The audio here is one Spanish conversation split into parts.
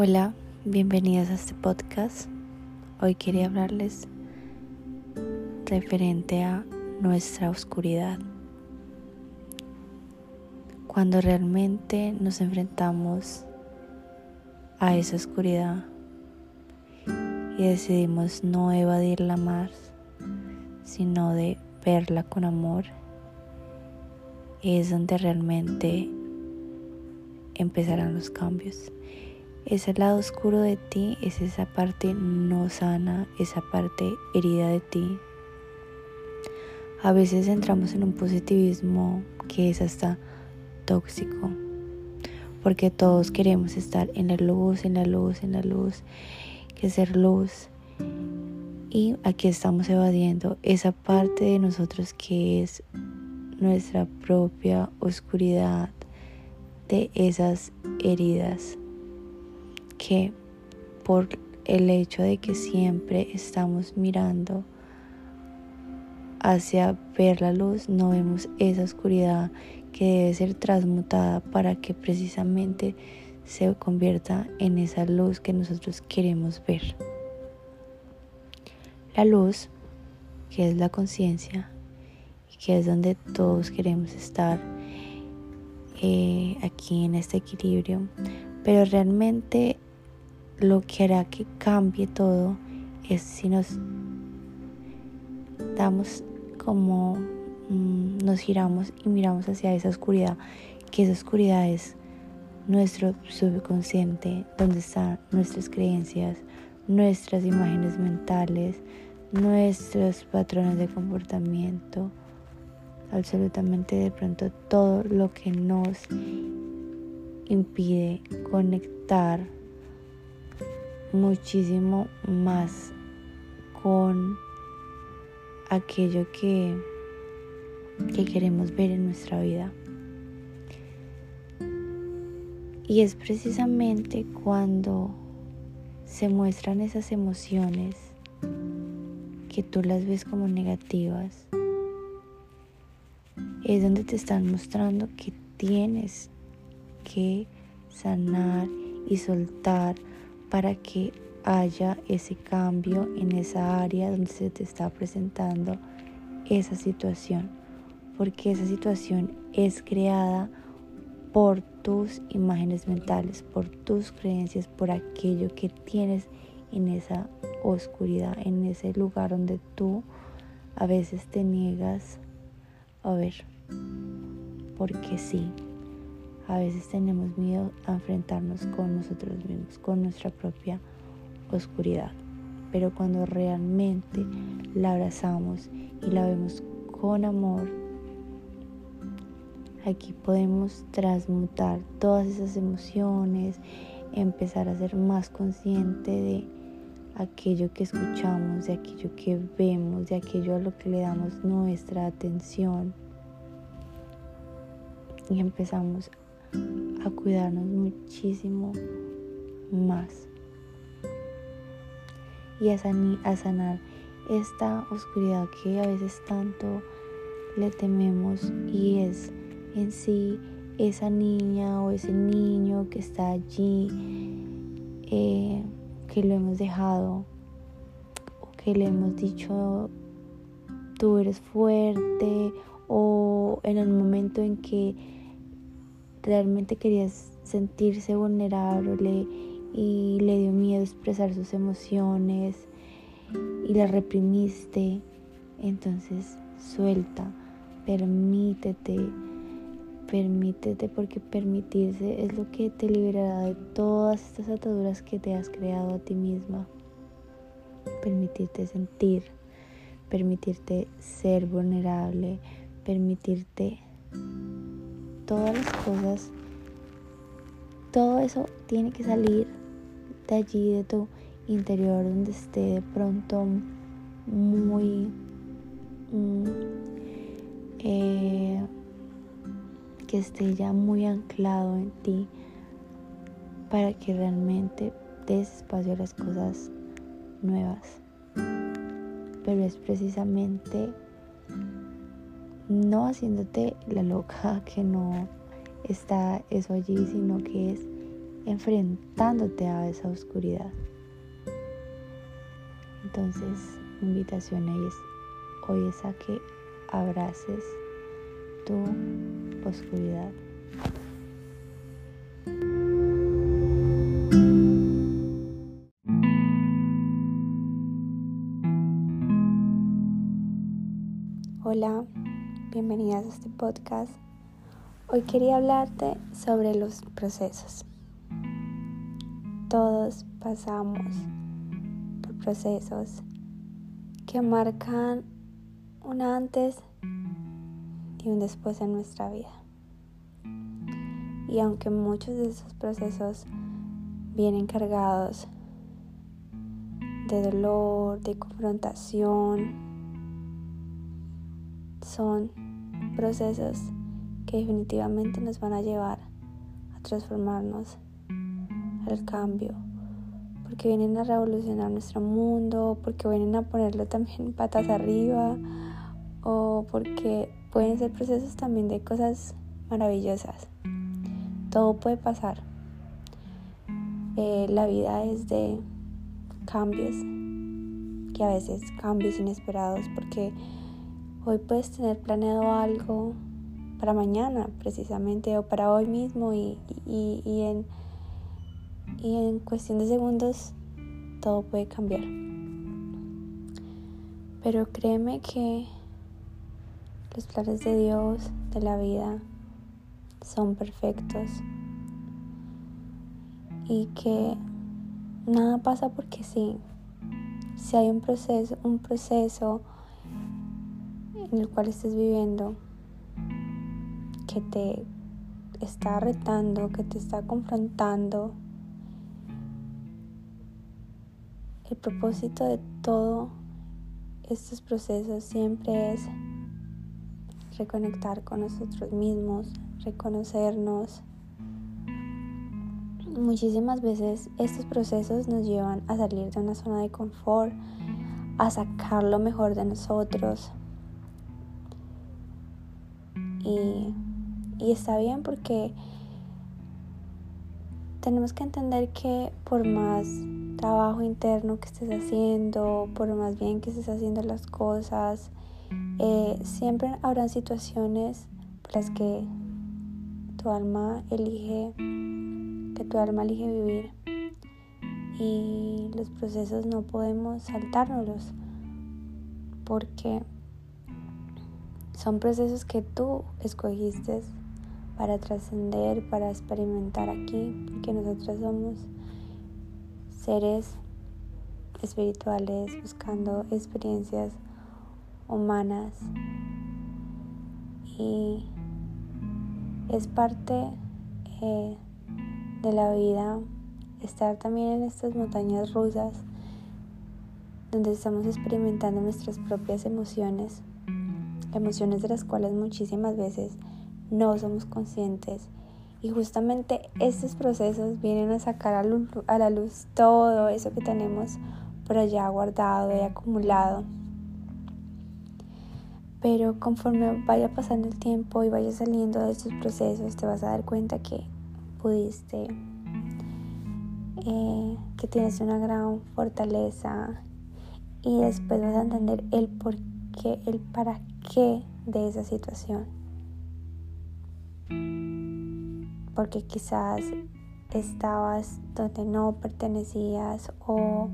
Hola, bienvenidos a este podcast. Hoy quería hablarles referente a nuestra oscuridad. Cuando realmente nos enfrentamos a esa oscuridad y decidimos no evadirla más, sino de verla con amor, es donde realmente empezarán los cambios. Ese lado oscuro de ti es esa parte no sana, esa parte herida de ti. A veces entramos en un positivismo que es hasta tóxico, porque todos queremos estar en la luz, en la luz, en la luz, que ser luz. Y aquí estamos evadiendo esa parte de nosotros que es nuestra propia oscuridad de esas heridas que por el hecho de que siempre estamos mirando hacia ver la luz, no vemos esa oscuridad que debe ser transmutada para que precisamente se convierta en esa luz que nosotros queremos ver. La luz, que es la conciencia, que es donde todos queremos estar eh, aquí en este equilibrio, pero realmente lo que hará que cambie todo es si nos damos como mm, nos giramos y miramos hacia esa oscuridad, que esa oscuridad es nuestro subconsciente, donde están nuestras creencias, nuestras imágenes mentales, nuestros patrones de comportamiento, absolutamente de pronto todo lo que nos impide conectar muchísimo más con aquello que, que queremos ver en nuestra vida. Y es precisamente cuando se muestran esas emociones que tú las ves como negativas, es donde te están mostrando que tienes que sanar y soltar para que haya ese cambio en esa área donde se te está presentando esa situación. Porque esa situación es creada por tus imágenes mentales, por tus creencias, por aquello que tienes en esa oscuridad, en ese lugar donde tú a veces te niegas a ver. Porque sí, a veces tenemos miedo a enfrentarnos con nosotros mismos, con nuestra propia oscuridad. Pero cuando realmente la abrazamos y la vemos con amor, aquí podemos transmutar todas esas emociones, empezar a ser más consciente de aquello que escuchamos, de aquello que vemos, de aquello a lo que le damos nuestra atención. Y empezamos a cuidarnos muchísimo más. Y a, sanar esta oscuridad que a veces tanto le tememos y es en sí esa niña o ese niño que está allí, eh, que lo hemos dejado o que le hemos dicho tú eres fuerte o en el momento en que realmente querías sentirse vulnerable y le dio miedo expresar sus emociones y la reprimiste, entonces suelta, permítete, permítete porque permitirse es lo que te liberará de todas estas ataduras que te has creado a ti misma. Permitirte sentir, permitirte ser vulnerable, permitirte todas las cosas, todo eso tiene que salir de allí, de tu interior, donde esté de pronto muy... Mm, eh, que esté ya muy anclado en ti para que realmente des espacio a las cosas nuevas. Pero es precisamente no haciéndote la loca que no está eso allí, sino que es enfrentándote a esa oscuridad. Entonces, mi invitación es, hoy es a que abraces tu oscuridad. Bienvenidas a este podcast. Hoy quería hablarte sobre los procesos. Todos pasamos por procesos que marcan un antes y un después en nuestra vida. Y aunque muchos de esos procesos vienen cargados de dolor, de confrontación, son procesos que definitivamente nos van a llevar a transformarnos al cambio, porque vienen a revolucionar nuestro mundo, porque vienen a ponerlo también patas arriba, o porque pueden ser procesos también de cosas maravillosas. Todo puede pasar. Eh, la vida es de cambios, que a veces cambios inesperados, porque Hoy puedes tener planeado algo para mañana precisamente o para hoy mismo y, en, y en cuestión de segundos todo puede cambiar. Pero créeme que los planes de Dios, de la vida, son perfectos y que nada pasa porque sí. Si hay un proceso, un proceso en el cual estés viviendo que te está retando, que te está confrontando. El propósito de todos estos procesos siempre es reconectar con nosotros mismos, reconocernos. Muchísimas veces estos procesos nos llevan a salir de una zona de confort, a sacar lo mejor de nosotros, y, está bien porque tenemos que entender que por más trabajo interno que estés haciendo, por más bien que estés haciendo las cosas, eh, siempre habrán situaciones por las que tu alma elige, que tu alma elige vivir. Y los procesos no podemos saltárnoslos porque son procesos que tú escogiste para trascender, para experimentar aquí, porque nosotros somos seres espirituales buscando experiencias humanas. Y es parte eh, de la vida estar también en estas montañas rusas donde estamos experimentando nuestras propias emociones emociones de las cuales muchísimas veces no somos conscientes. Y justamente estos procesos vienen a sacar a, la luz todo eso que tenemos por allá guardado y acumulado. Pero conforme vaya pasando el tiempo y vaya saliendo de estos procesos, te vas a dar cuenta que pudiste, eh, que tienes una gran fortaleza y después vas a entender el por qué, el para qué de esa situación. Porque quizás estabas donde no pertenecías o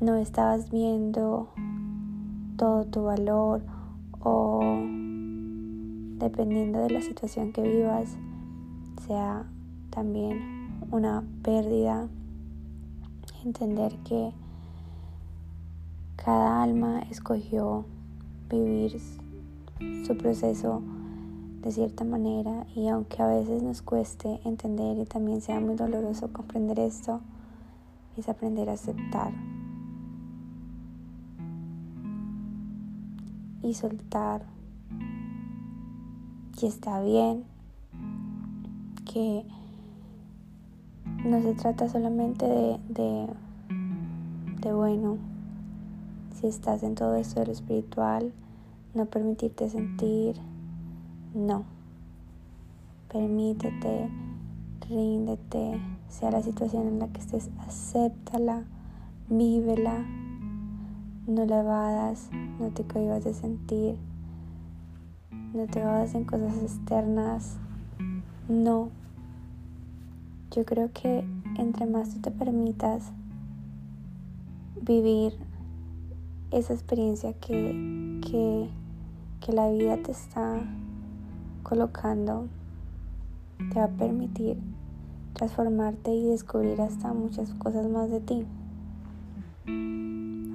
no estabas viendo todo tu valor o dependiendo de la situación que vivas sea también una pérdida entender que cada alma escogió vivir su proceso de cierta manera y aunque a veces nos cueste entender y también sea muy doloroso comprender esto, es aprender a aceptar y soltar. Y está bien que no se trata solamente de, de, de bueno, si estás en todo esto de lo espiritual, no permitirte sentir, no. Permítete ríndete, sea la situación en la que estés, acéptala, vívela, no la evadas, no te cohibas de sentir, no te evadas en cosas externas, no. Yo creo que entre más tú te permitas vivir esa experiencia que, que, que la vida te está colocando, te va a permitir transformarte y descubrir hasta muchas cosas más de ti.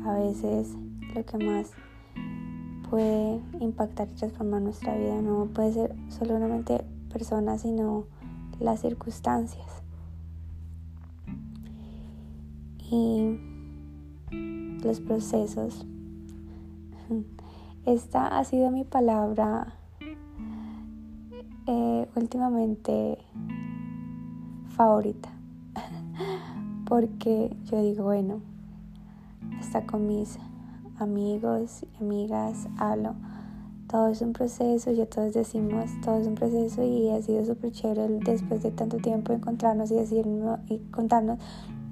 A veces lo que más puede impactar y transformar nuestra vida no puede ser solamente personas, sino las circunstancias. Y los procesos. Esta ha sido mi palabra eh, últimamente favorita. Porque yo digo, bueno, hasta con mis amigos y amigas hablo. Todo es un proceso, ya todos decimos, todo es un proceso y ha sido súper chévere después de tanto tiempo encontrarnos y decir y contarnos,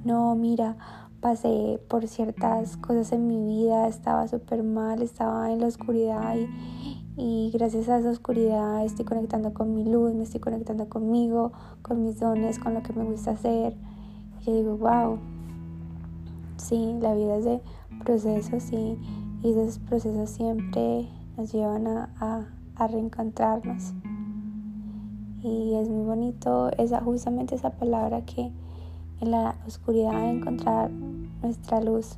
no, mira, pasé por ciertas cosas en mi vida, estaba súper mal, estaba en la oscuridad y, y gracias a esa oscuridad estoy conectando con mi luz, me estoy conectando conmigo, con mis dones, con lo que me gusta hacer. Y yo digo, wow, sí, la vida es de procesos y, y esos procesos siempre nos llevan a, a, reencontrarnos. Y es muy bonito esa, justamente esa palabra que en la oscuridad encontrar nuestra luz.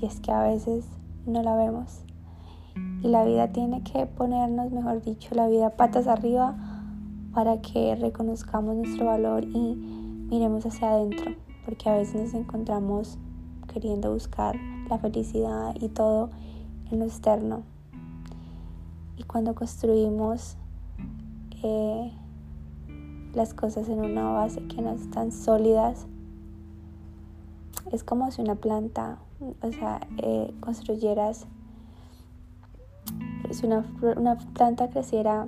Y es que a veces no la vemos. Y la vida tiene que ponernos, mejor dicho, la vida patas arriba para que reconozcamos nuestro valor y miremos hacia adentro. Porque a veces nos encontramos queriendo buscar la felicidad y todo en lo externo. Y cuando construimos eh, las cosas en una base que no están sólidas, es como si una planta, o sea, eh, construyeras, si una, una planta creciera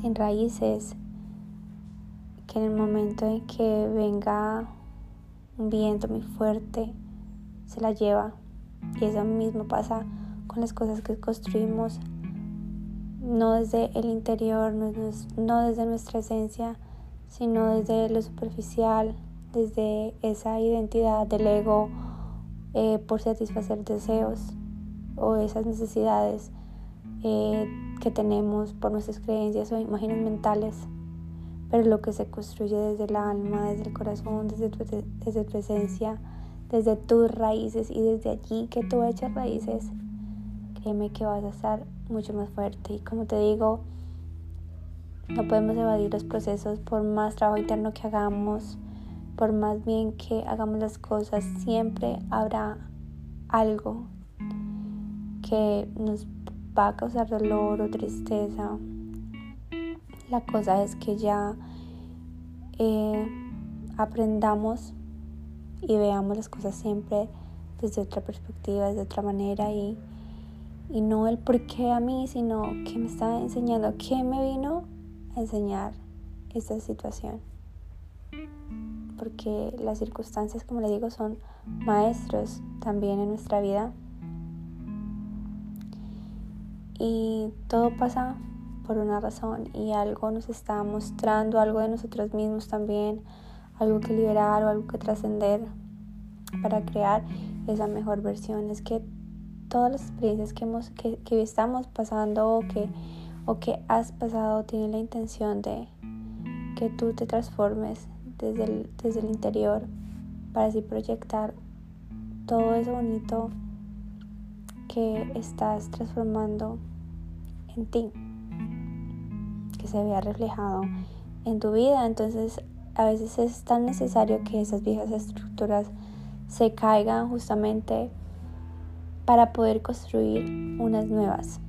sin raíces, que en el momento en que venga un viento muy fuerte, se la lleva. Y eso mismo pasa con las cosas que construimos, no desde el interior, no desde nuestra esencia, sino desde lo superficial, desde esa identidad del ego eh, por satisfacer deseos o esas necesidades eh, que tenemos por nuestras creencias o imágenes mentales, pero lo que se construye desde el alma, desde el corazón, desde tu, desde tu esencia, desde tus raíces y desde allí que tú echas raíces, créeme que vas a estar mucho más fuerte. Y como te digo, no podemos evadir los procesos por más trabajo interno que hagamos, por más bien que hagamos las cosas, siempre habrá algo que nos va a causar dolor o tristeza. La cosa es que ya eh, aprendamos y veamos las cosas siempre desde otra perspectiva, desde otra manera y, y no el por qué a mí, sino que me está enseñando, qué me vino a enseñar esta situación porque las circunstancias, como le digo, son maestros también en nuestra vida. Y todo pasa por una razón y algo nos está mostrando, algo de nosotros mismos también, algo que liberar o algo que trascender para crear esa mejor versión. Es que todas las experiencias que, hemos, que, que estamos pasando o que, o que has pasado tienen la intención de que tú te transformes desde el, desde el interior para así proyectar todo eso bonito que estás transformando en ti, que se vea reflejado en tu vida. Entonces a veces es tan necesario que esas viejas estructuras se caigan justamente para poder construir unas nuevas.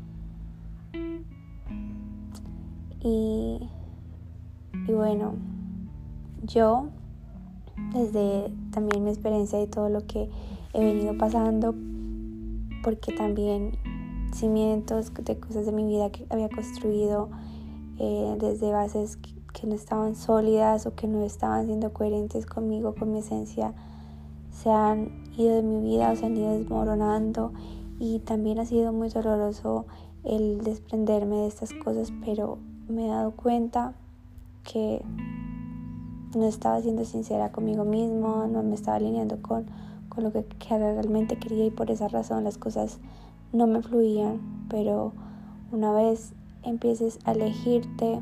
Y, y bueno, yo, desde también mi experiencia y todo lo que he venido pasando, porque también cimientos de cosas de mi vida que había construido eh, desde bases que no estaban sólidas o que no estaban siendo coherentes conmigo, con mi esencia, se han de mi vida se han ido desmoronando. Y también ha sido muy doloroso el desprenderme de estas cosas, pero me he dado cuenta que no estaba siendo sincera conmigo mismo, no me estaba alineando con, con lo que, que realmente quería y por esa razón las cosas no me fluían, pero una vez empieces a elegirte,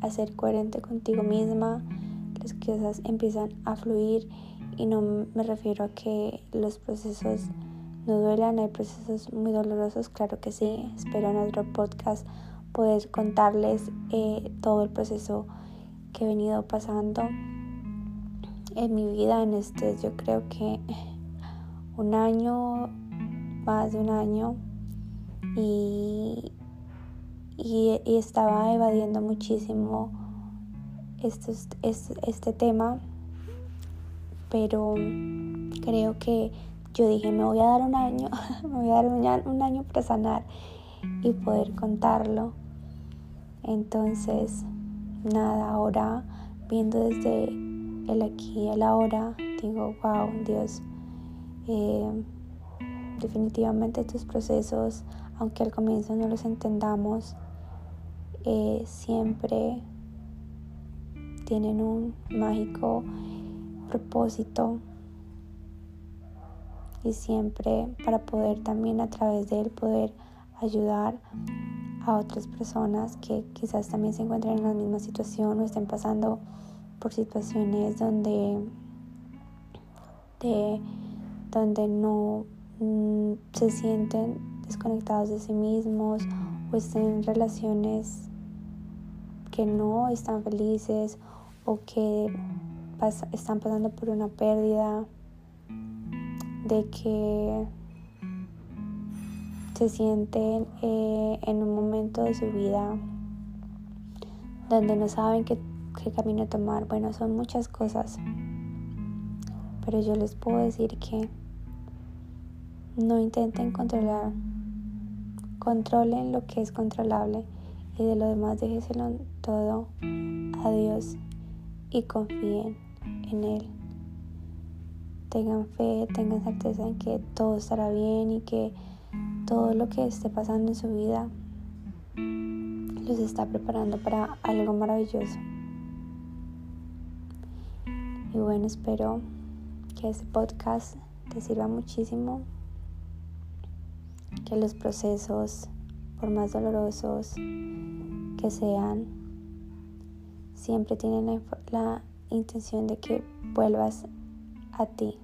a ser coherente contigo misma, las cosas empiezan a fluir y no me refiero a que los procesos no duelan, hay procesos muy dolorosos, claro que sí, espero en otro podcast poder contarles eh, todo el proceso que he venido pasando en mi vida en este yo creo que un año más de un año y, y, estaba evadiendo muchísimo este, este, este tema pero creo que yo dije me voy a dar un año me voy a dar un año, para sanar y poder contarlo entonces nada ahora viendo desde el aquí y el ahora digo wow Dios eh, definitivamente tus procesos aunque al comienzo no los entendamos eh, siempre tienen un mágico propósito y siempre para poder también a través de él poder ayudar a otras personas que quizás también se encuentren en la misma situación o estén pasando por situaciones donde, de, donde no mm, se sienten desconectados de sí mismos o estén en relaciones que no están felices o que están pasando por una pérdida, de que se sienten eh, en un momento de su vida donde no saben qué, camino tomar. Bueno, son muchas cosas, pero yo les puedo decir que no intenten controlar, controlen lo que es controlable y de lo demás déjeselo todo a Dios y confíen en Él. Tengan fe, tengan certeza en que todo estará bien y que todo lo que esté pasando en su vida los está preparando para algo maravilloso. Y bueno, espero que este podcast te sirva muchísimo, que los procesos, por más dolorosos que sean, siempre tienen la, la intención de que vuelvas a ti.